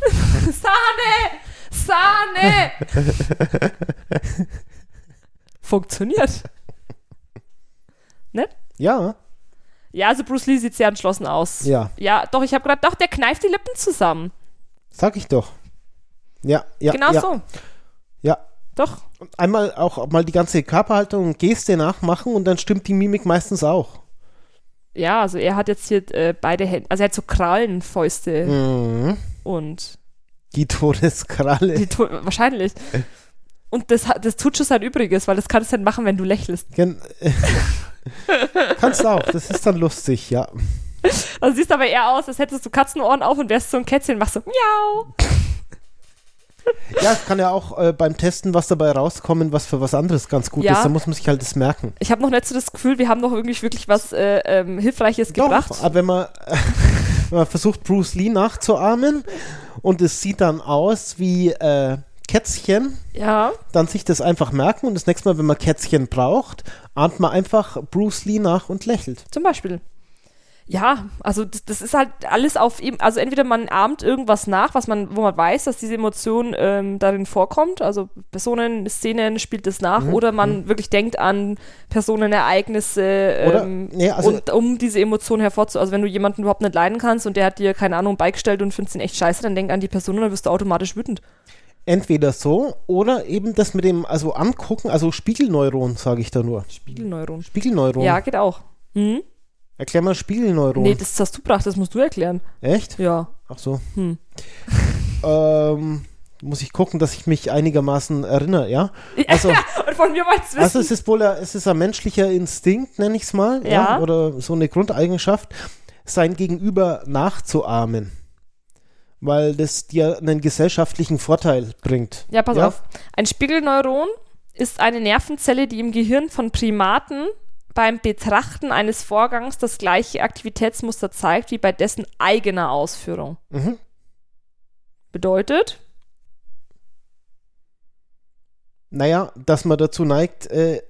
Sahne! Sahne! Funktioniert. Ne? Ja. Ja, also Bruce Lee sieht sehr entschlossen aus. Ja. Ja, doch, ich habe gerade, doch, der kneift die Lippen zusammen. Sag ich doch. Ja, ja. Genau ja. so. Ja. Doch. Und einmal auch mal die ganze Körperhaltung und Geste nachmachen und dann stimmt die Mimik meistens auch. Ja, also er hat jetzt hier äh, beide Hände, also er hat so Krallenfäuste mhm. und die Todeskralle. Die to wahrscheinlich. Und das, das tut schon sein Übriges, weil das kannst du dann machen, wenn du lächelst. Gen Kannst du auch, das ist dann lustig, ja. Also siehst aber eher aus, als hättest du Katzenohren auf und wärst so ein Kätzchen, machst so miau. Ja, es kann ja auch äh, beim Testen was dabei rauskommen, was für was anderes ganz gut ja. ist. Da muss man sich halt das merken. Ich habe noch nicht so das Gefühl, wir haben noch irgendwie wirklich was äh, ähm, Hilfreiches Doch, gebracht. Aber wenn man, äh, man versucht, Bruce Lee nachzuahmen und es sieht dann aus wie äh, Kätzchen, ja. dann sich das einfach merken und das nächste Mal, wenn man Kätzchen braucht, ahnt man einfach Bruce Lee nach und lächelt. Zum Beispiel. Ja, also das, das ist halt alles auf ihm, also entweder man ahmt irgendwas nach, was man, wo man weiß, dass diese Emotion ähm, darin vorkommt, also Personen, Szenen spielt es nach, mhm. oder man mhm. wirklich denkt an Personen, Ereignisse ähm, nee, also und um diese Emotion hervorzu, also wenn du jemanden überhaupt nicht leiden kannst und der hat dir, keine Ahnung, beigestellt und findest ihn echt scheiße, dann denk an die Person und dann wirst du automatisch wütend. Entweder so oder eben das mit dem, also angucken, also Spiegelneuron, sage ich da nur. Spiegelneuron. Spiegelneuron. Ja, geht auch. Mhm. Erklär mal Spiegelneuron. Nee, das hast du gebracht, das musst du erklären. Echt? Ja. Ach so. Hm. ähm, muss ich gucken, dass ich mich einigermaßen erinnere, ja? Also, Und von mir wollt's wissen. Also es ist wohl ein, es ist ein menschlicher Instinkt, nenne ich es mal, ja. ja. Oder so eine Grundeigenschaft, sein Gegenüber nachzuahmen weil das dir einen gesellschaftlichen Vorteil bringt. Ja, pass ja? auf. Ein Spiegelneuron ist eine Nervenzelle, die im Gehirn von Primaten beim Betrachten eines Vorgangs das gleiche Aktivitätsmuster zeigt wie bei dessen eigener Ausführung. Mhm. Bedeutet? Naja, dass man dazu neigt, äh, äh,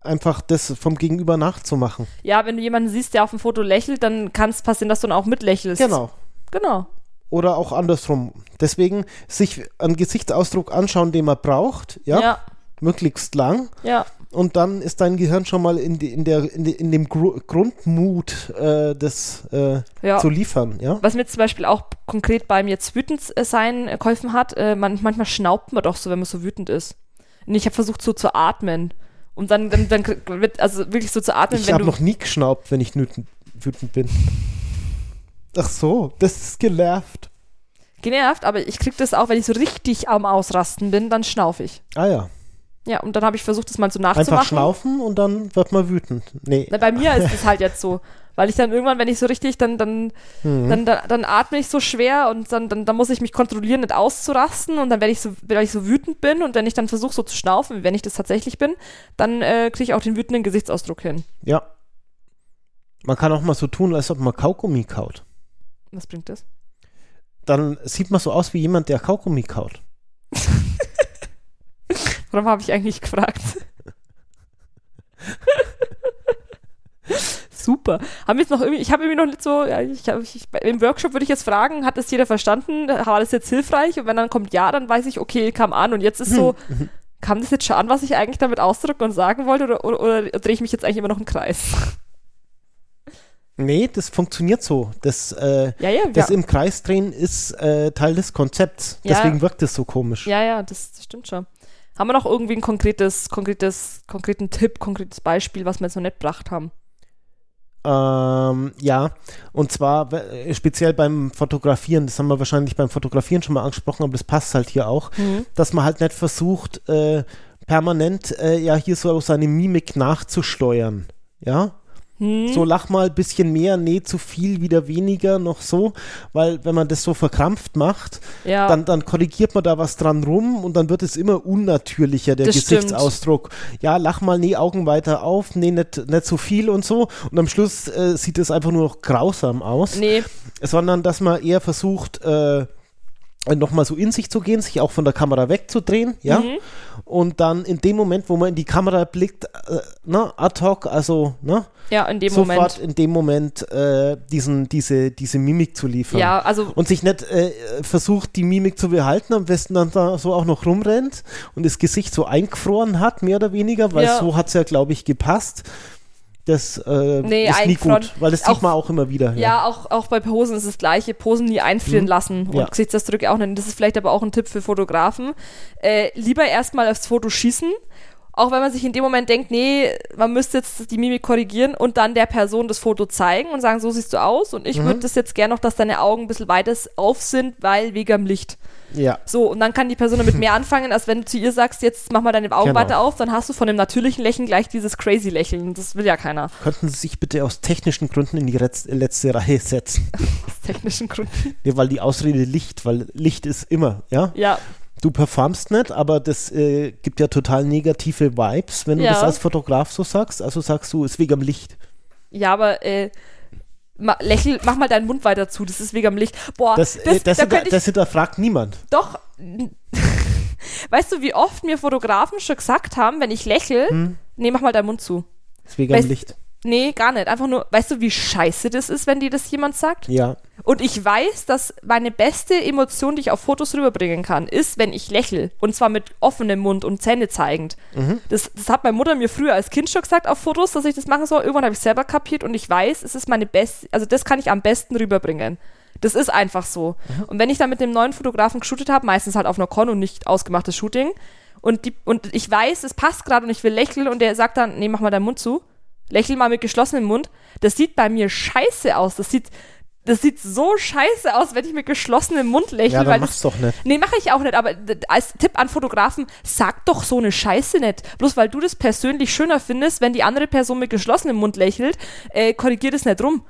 einfach das vom Gegenüber nachzumachen. Ja, wenn du jemanden siehst, der auf dem Foto lächelt, dann kann es passieren, dass du dann auch mitlächelst. Genau. Genau oder auch andersrum. Deswegen sich einen Gesichtsausdruck anschauen, den man braucht, ja, ja. möglichst lang. Ja. Und dann ist dein Gehirn schon mal in, die, in, der, in, in dem Gru Grundmut, äh, das äh, ja. zu liefern. Ja? Was mir zum Beispiel auch konkret beim jetzt wütend sein äh, geholfen hat, äh, man, manchmal schnaubt man doch so, wenn man so wütend ist. Und ich habe versucht so zu atmen. Und dann, dann, dann wird, also wirklich so zu atmen, ich wenn du. Ich habe noch nie geschnaubt, wenn ich wütend, bin. Ach so, das ist genervt. Genervt, aber ich krieg das auch, wenn ich so richtig am Ausrasten bin, dann schnaufe ich. Ah ja. Ja, und dann habe ich versucht, das mal so nachzumachen. Einfach schnaufen und dann wird man wütend. Nee. Na, bei mir ist es halt jetzt so. Weil ich dann irgendwann, wenn ich so richtig, dann, dann, mhm. dann, dann, dann, atme ich so schwer und dann, dann, dann muss ich mich kontrollieren, nicht auszurasten und dann werde ich so, weil ich so wütend bin und wenn ich dann versuche so zu schnaufen, wenn ich das tatsächlich bin, dann äh, kriege ich auch den wütenden Gesichtsausdruck hin. Ja. Man kann auch mal so tun, als ob man Kaugummi kaut. Was bringt das? Dann sieht man so aus wie jemand, der Kaugummi kaut. Warum habe ich eigentlich gefragt? Super. Haben wir jetzt noch irgendwie, ich habe irgendwie noch nicht so, ja, ich ich, im Workshop würde ich jetzt fragen, hat das jeder verstanden? War das jetzt hilfreich? Und wenn dann kommt ja, dann weiß ich, okay, kam an. Und jetzt ist so, mhm. kam das jetzt schon an, was ich eigentlich damit ausdrücken und sagen wollte? Oder, oder, oder drehe ich mich jetzt eigentlich immer noch im Kreis? Nee, das funktioniert so. Das, äh, ja, ja, das ja. im Kreis drehen ist äh, Teil des Konzepts. Deswegen wirkt es so komisch. Ja, ja, das, das, stimmt schon. Haben wir noch irgendwie ein konkretes, konkretes, konkreten Tipp, konkretes Beispiel, was wir jetzt noch nicht gebracht haben? Ähm, ja, und zwar äh, speziell beim Fotografieren, das haben wir wahrscheinlich beim Fotografieren schon mal angesprochen, aber das passt halt hier auch, mhm. dass man halt nicht versucht, äh, permanent äh, ja hier so seine Mimik nachzusteuern. Ja, hm. So lach mal ein bisschen mehr, nee, zu viel, wieder weniger, noch so. Weil wenn man das so verkrampft macht, ja. dann, dann korrigiert man da was dran rum und dann wird es immer unnatürlicher, der das Gesichtsausdruck. Stimmt. Ja, lach mal, nee, Augen weiter auf, nee, nicht, nicht so viel und so. Und am Schluss äh, sieht es einfach nur noch grausam aus. Nee. Sondern, dass man eher versucht, äh, nochmal so in sich zu gehen, sich auch von der Kamera wegzudrehen, ja. Mhm. Und dann in dem Moment, wo man in die Kamera blickt, äh, ne, ad hoc, also, ne? Ja, in dem sofort Moment. in dem Moment äh, diesen, diese, diese Mimik zu liefern. Ja, also. Und sich nicht äh, versucht, die Mimik zu behalten, am besten dann da so auch noch rumrennt und das Gesicht so eingefroren hat, mehr oder weniger, weil ja. so hat es ja, glaube ich, gepasst. Das äh, nee, ist nie gut, weil das sieht man auch immer wieder. Ja, ja, auch, auch bei Posen ist das gleiche. Posen nie einfrieren mhm. lassen und ja. Gesichtsausdrücke auch nicht. Das ist vielleicht aber auch ein Tipp für Fotografen. Äh, lieber erstmal aufs Foto schießen auch wenn man sich in dem Moment denkt, nee, man müsste jetzt die Mimik korrigieren und dann der Person das Foto zeigen und sagen, so siehst du aus und ich mhm. würde das jetzt gerne noch, dass deine Augen ein bisschen weiter auf sind, weil wegen am Licht. Ja. So, und dann kann die Person damit mehr anfangen, als wenn du zu ihr sagst, jetzt mach mal deine Augen genau. weiter auf, dann hast du von dem natürlichen Lächeln gleich dieses crazy Lächeln. Das will ja keiner. Könnten Sie sich bitte aus technischen Gründen in die letzte Reihe setzen? aus technischen Gründen? Ja, weil die Ausrede Licht, weil Licht ist immer, ja? Ja du performst nicht, aber das äh, gibt ja total negative Vibes, wenn du ja. das als Fotograf so sagst. Also sagst du, ist wegen am Licht. Ja, aber äh, ma, lächel, mach mal deinen Mund weiter zu, das ist wegen am Licht. Boah, das, das, äh, das, da hinter, das hinterfragt niemand. Doch. weißt du, wie oft mir Fotografen schon gesagt haben, wenn ich lächle, hm? nee, mach mal deinen Mund zu. Ist wegen am Licht. Nee, gar nicht. Einfach nur, weißt du, wie scheiße das ist, wenn dir das jemand sagt? Ja. Und ich weiß, dass meine beste Emotion, die ich auf Fotos rüberbringen kann, ist, wenn ich lächle. Und zwar mit offenem Mund und Zähne zeigend. Mhm. Das, das hat meine Mutter mir früher als Kind schon gesagt auf Fotos, dass ich das machen soll. Irgendwann habe ich selber kapiert und ich weiß, es ist meine beste, also das kann ich am besten rüberbringen. Das ist einfach so. Mhm. Und wenn ich dann mit dem neuen Fotografen geshootet habe, meistens halt auf einer Con und nicht ausgemachtes Shooting, und, die, und ich weiß, es passt gerade und ich will lächeln und der sagt dann, nee, mach mal deinen Mund zu lächel mal mit geschlossenem Mund. Das sieht bei mir scheiße aus. Das sieht, das sieht so scheiße aus, wenn ich mit geschlossenem Mund lächle. Ja, dann mach's das, doch nicht. Nee, mache ich auch nicht. Aber als Tipp an Fotografen, sag doch so eine Scheiße nicht. Bloß weil du das persönlich schöner findest, wenn die andere Person mit geschlossenem Mund lächelt, äh, korrigier das nicht rum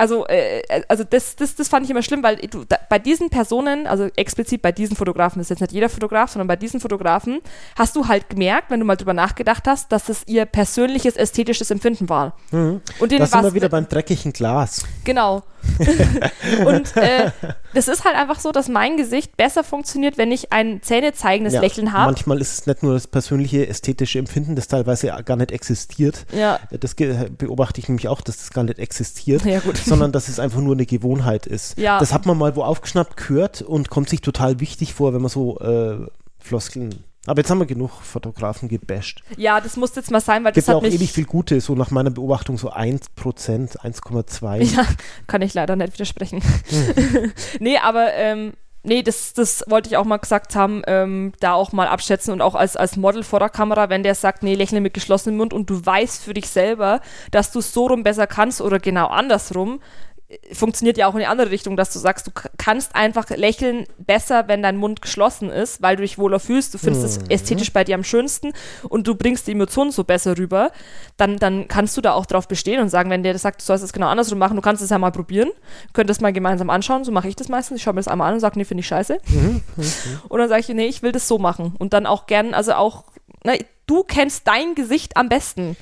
also, äh, äh, also das, das, das fand ich immer schlimm, weil du da, bei diesen Personen, also explizit bei diesen Fotografen, das ist jetzt nicht jeder Fotograf, sondern bei diesen Fotografen, hast du halt gemerkt, wenn du mal drüber nachgedacht hast, dass es ihr persönliches ästhetisches Empfinden war. Mhm. Und da sind wir wieder beim dreckigen Glas. Genau. und äh, das ist halt einfach so, dass mein Gesicht besser funktioniert, wenn ich ein zähnezeigendes ja, Lächeln habe. Manchmal ist es nicht nur das persönliche ästhetische Empfinden, das teilweise gar nicht existiert. Ja. Das beobachte ich nämlich auch, dass das gar nicht existiert, ja, sondern dass es einfach nur eine Gewohnheit ist. Ja. Das hat man mal wo aufgeschnappt gehört und kommt sich total wichtig vor, wenn man so äh, Floskeln aber jetzt haben wir genug Fotografen gebasht. Ja, das muss jetzt mal sein, weil Gibt das ja auch ewig viel Gute, so nach meiner Beobachtung so 1%, 1,2. Ja, kann ich leider nicht widersprechen. Hm. nee, aber ähm, nee, das, das wollte ich auch mal gesagt haben, ähm, da auch mal abschätzen und auch als, als Model vor der Kamera, wenn der sagt, nee, lächle mit geschlossenem Mund und du weißt für dich selber, dass du es so rum besser kannst oder genau andersrum, funktioniert ja auch in die andere Richtung, dass du sagst, du kannst einfach lächeln besser, wenn dein Mund geschlossen ist, weil du dich wohler fühlst, du findest es mhm. ästhetisch bei dir am schönsten und du bringst die Emotionen so besser rüber, dann, dann kannst du da auch drauf bestehen und sagen, wenn der das sagt, du sollst es genau andersrum machen, du kannst es ja mal probieren, könnt das mal gemeinsam anschauen, so mache ich das meistens, ich schaue mir das einmal an und sage, nee, finde ich scheiße. Mhm. Und dann sage ich, nee, ich will das so machen und dann auch gern, also auch, na, ne, du kennst dein Gesicht am besten.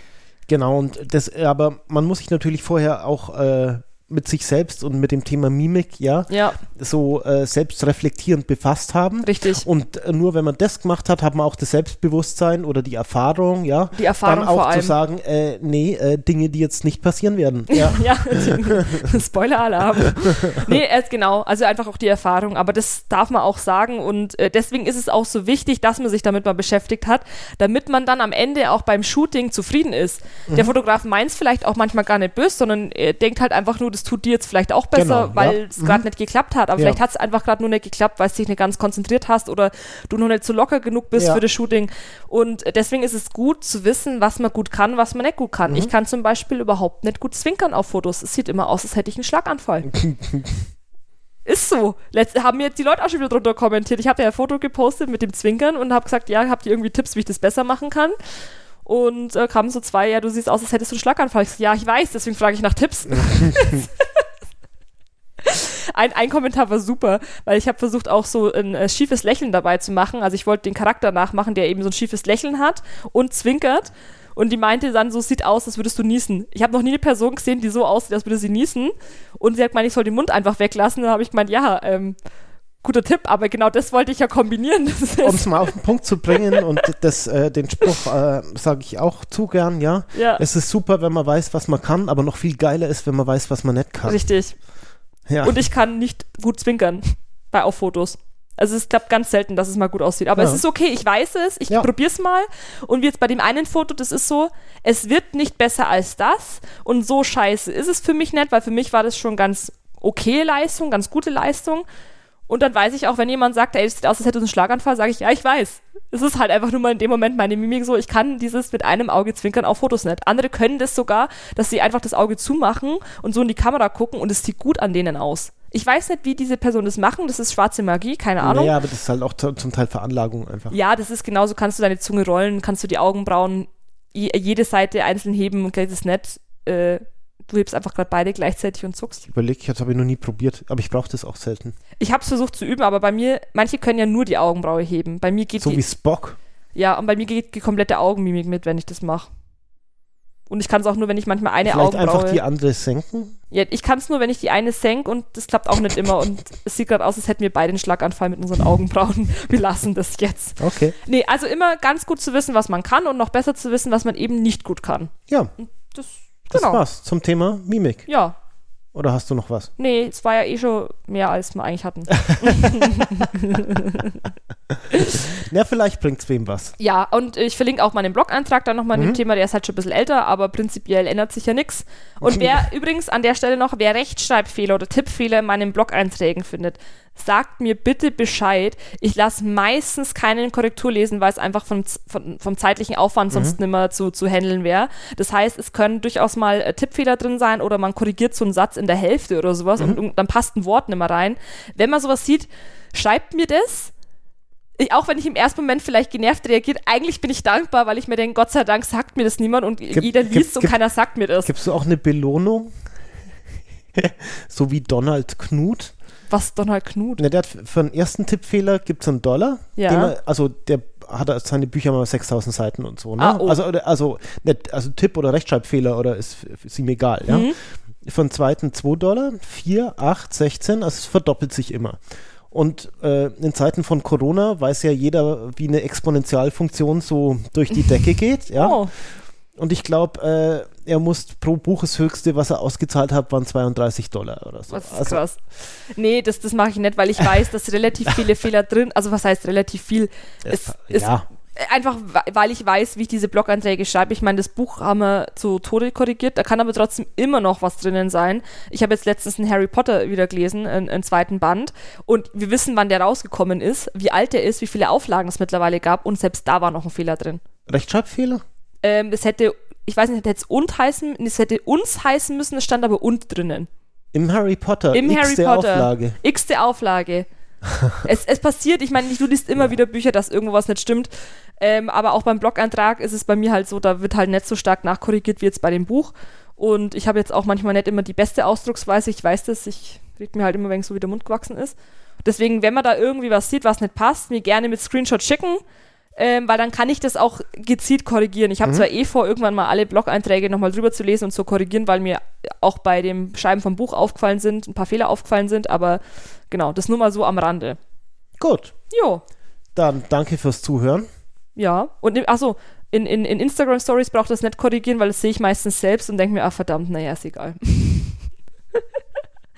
Genau, und das, aber man muss sich natürlich vorher auch äh, mit sich selbst und mit dem Thema Mimik, ja, ja. so äh, selbstreflektierend befasst haben. Richtig. Und äh, nur wenn man das gemacht hat, hat man auch das Selbstbewusstsein oder die Erfahrung, ja, die Erfahrung dann auch zu sagen, äh, nee, äh, Dinge, die jetzt nicht passieren werden. Ja, ja Spoiler-Alarm. nee, äh, genau, also einfach auch die Erfahrung, aber das darf man auch sagen und äh, deswegen ist es auch so wichtig, dass man sich damit mal beschäftigt hat, damit man dann am Ende auch beim Shooting zufrieden ist. Mhm. Der Fotograf meint es vielleicht auch manchmal gar nicht böse, sondern er denkt halt einfach nur, das tut dir jetzt vielleicht auch besser, genau, weil es ja. gerade mhm. nicht geklappt hat. Aber ja. vielleicht hat es einfach gerade nur nicht geklappt, weil du dich nicht ganz konzentriert hast oder du noch nicht so locker genug bist ja. für das Shooting. Und deswegen ist es gut zu wissen, was man gut kann, was man nicht gut kann. Mhm. Ich kann zum Beispiel überhaupt nicht gut zwinkern auf Fotos. Es sieht immer aus, als hätte ich einen Schlaganfall. Ist so. Letzt, haben mir jetzt die Leute auch schon wieder drunter kommentiert. Ich habe ja ein Foto gepostet mit dem Zwinkern und habe gesagt, ja, habt ihr irgendwie Tipps, wie ich das besser machen kann? Und äh, kamen so zwei, ja, du siehst aus, als hättest du einen Schlaganfall. Ich so, ja, ich weiß, deswegen frage ich nach Tipps. ein, ein Kommentar war super, weil ich habe versucht, auch so ein äh, schiefes Lächeln dabei zu machen. Also ich wollte den Charakter nachmachen, der eben so ein schiefes Lächeln hat und zwinkert. Und die meinte dann, so sieht aus, als würdest du niesen. Ich habe noch nie eine Person gesehen, die so aussieht, als würde sie niesen. Und sie hat gemeint, ich soll den Mund einfach weglassen. Dann habe ich gemeint, ja, ähm, guter Tipp, aber genau das wollte ich ja kombinieren. um es mal auf den Punkt zu bringen und das, äh, den Spruch äh, sage ich auch zu gern, ja. ja. Es ist super, wenn man weiß, was man kann, aber noch viel geiler ist, wenn man weiß, was man nicht kann. Richtig. Ja. Und ich kann nicht gut zwinkern bei auf Fotos. Also es klappt ganz selten, dass es mal gut aussieht. Aber ja. es ist okay, ich weiß es, ich ja. probiere es mal. Und wie jetzt bei dem einen Foto, das ist so, es wird nicht besser als das. Und so scheiße ist es für mich nicht, weil für mich war das schon ganz okay Leistung, ganz gute Leistung. Und dann weiß ich auch, wenn jemand sagt, ey, es sieht aus, als hätte es einen Schlaganfall, sage ich, ja, ich weiß. Es ist halt einfach nur mal in dem Moment meine Mimik so, ich kann dieses mit einem Auge zwinkern auf Fotos nicht. Andere können das sogar, dass sie einfach das Auge zumachen und so in die Kamera gucken und es sieht gut an denen aus. Ich weiß nicht, wie diese Personen das machen. Das ist schwarze Magie, keine Ahnung. Ja, aber das ist halt auch zum Teil Veranlagung einfach. Ja, das ist genauso. Kannst du deine Zunge rollen, kannst du die Augenbrauen jede Seite einzeln heben und geht es nicht. Äh, du hebst einfach gerade beide gleichzeitig und zuckst. Ich überlege, das habe ich noch nie probiert, aber ich brauche das auch selten. Ich habe es versucht zu üben, aber bei mir, manche können ja nur die Augenbraue heben. Bei mir geht So die, wie Spock. Ja, und bei mir geht die komplette Augenmimik mit, wenn ich das mache. Und ich kann es auch nur, wenn ich manchmal eine Vielleicht Augenbraue... einfach die andere senken? Ja, ich kann es nur, wenn ich die eine senke und das klappt auch nicht immer. Und es sieht gerade aus, als hätten wir beide einen Schlaganfall mit unseren Augenbrauen. Wir lassen das jetzt. Okay. Nee, also immer ganz gut zu wissen, was man kann und noch besser zu wissen, was man eben nicht gut kann. Ja. Das, das genau. war's zum Thema Mimik. Ja. Oder hast du noch was? Nee, es war ja eh schon mehr, als wir eigentlich hatten. ja, vielleicht bringt es wem was. Ja, und ich verlinke auch meinen Blog-Eintrag dann nochmal mhm. dem Thema, der ist halt schon ein bisschen älter, aber prinzipiell ändert sich ja nichts. Und wer übrigens an der Stelle noch, wer Rechtschreibfehler oder Tippfehler in meinen Blog-Einträgen findet, sagt mir bitte Bescheid. Ich lasse meistens keinen Korrektur lesen, weil es einfach vom, vom, vom zeitlichen Aufwand sonst mhm. nicht mehr zu, zu handeln wäre. Das heißt, es können durchaus mal äh, Tippfehler drin sein oder man korrigiert so einen Satz in der Hälfte oder sowas mhm. und, und, dann passt ein Wort nicht mehr rein. Wenn man sowas sieht, schreibt mir das. Ich, auch wenn ich im ersten Moment vielleicht genervt reagiert, eigentlich bin ich dankbar, weil ich mir denke, Gott sei Dank sagt mir das niemand und Gib, jeder liest und keiner sagt mir das. Gibst du auch eine Belohnung? so wie Donald Knut? Was Donald Knut? Ne, der hat für den ersten Tippfehler gibt es einen Dollar. Ja. Er, also der hat seine Bücher mal 6000 Seiten und so. Ne? Ah, oh. Also, also, nicht, also Tipp- oder Rechtschreibfehler oder ist, ist ihm egal. Ja? Mhm. Den zweiten 2 Dollar, 4, 8, 16, also es verdoppelt sich immer. Und äh, in Zeiten von Corona weiß ja jeder, wie eine Exponentialfunktion so durch die Decke geht. Ja? Oh. Und ich glaube, äh, er muss pro Buch das höchste, was er ausgezahlt hat, waren 32 Dollar oder so. Das ist also, krass. Nee, das, das mache ich nicht, weil ich weiß, dass relativ viele Fehler drin, also was heißt relativ viel? Es, es, ja. Einfach, weil ich weiß, wie ich diese Blog-Einträge schreibe. Ich meine, das Buch haben wir zu Tode korrigiert, da kann aber trotzdem immer noch was drinnen sein. Ich habe jetzt letztens einen Harry Potter wieder gelesen, einen, einen zweiten Band, und wir wissen, wann der rausgekommen ist, wie alt der ist, wie viele Auflagen es mittlerweile gab, und selbst da war noch ein Fehler drin. Rechtschreibfehler? Ähm, es hätte, ich weiß nicht, hätte es und heißen, es hätte uns heißen müssen, es stand aber und drinnen. Im Harry Potter. Im Harry Potter. Auflage. X-te Auflage. es, es passiert, ich meine, du liest immer ja. wieder Bücher, dass irgendwo was nicht stimmt. Ähm, aber auch beim Blog-Eintrag ist es bei mir halt so, da wird halt nicht so stark nachkorrigiert wie jetzt bei dem Buch. Und ich habe jetzt auch manchmal nicht immer die beste Ausdrucksweise. Ich weiß das, ich rede mir halt immer, wenn so wie der Mund gewachsen ist. Deswegen, wenn man da irgendwie was sieht, was nicht passt, mir gerne mit Screenshot schicken ähm, weil dann kann ich das auch gezielt korrigieren. Ich habe mhm. zwar eh vor, irgendwann mal alle Blog-Einträge nochmal drüber zu lesen und zu korrigieren, weil mir auch bei dem Schreiben vom Buch aufgefallen sind, ein paar Fehler aufgefallen sind, aber genau, das nur mal so am Rande. Gut. Jo. Dann danke fürs Zuhören. Ja, und achso, in, in, in Instagram Stories braucht das nicht korrigieren, weil das sehe ich meistens selbst und denke mir, ah verdammt, naja, ist egal.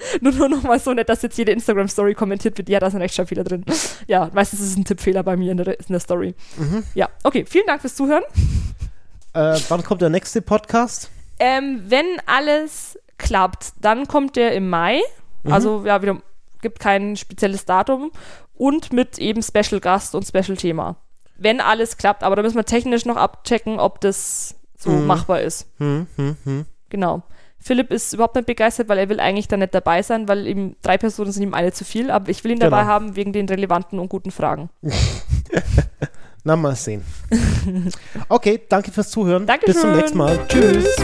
nur, nur noch mal so nett, dass jetzt jede Instagram Story kommentiert wird. Ja, da sind Rechtschreibfehler drin. Ja, meistens ist es ein Tippfehler bei mir in der, in der Story. Mhm. Ja, okay, vielen Dank fürs Zuhören. Äh, wann kommt der nächste Podcast? Ähm, wenn alles klappt, dann kommt der im Mai. Mhm. Also, ja, wieder gibt kein spezielles Datum und mit eben Special Gast und Special Thema wenn alles klappt. Aber da müssen wir technisch noch abchecken, ob das so mhm. machbar ist. Mhm. Mhm. Genau. Philipp ist überhaupt nicht begeistert, weil er will eigentlich da nicht dabei sein, weil ihm drei Personen sind ihm alle zu viel. Aber ich will ihn genau. dabei haben wegen den relevanten und guten Fragen. Na, mal sehen. Okay, danke fürs Zuhören. Dankeschön. Bis zum nächsten Mal. Tschüss.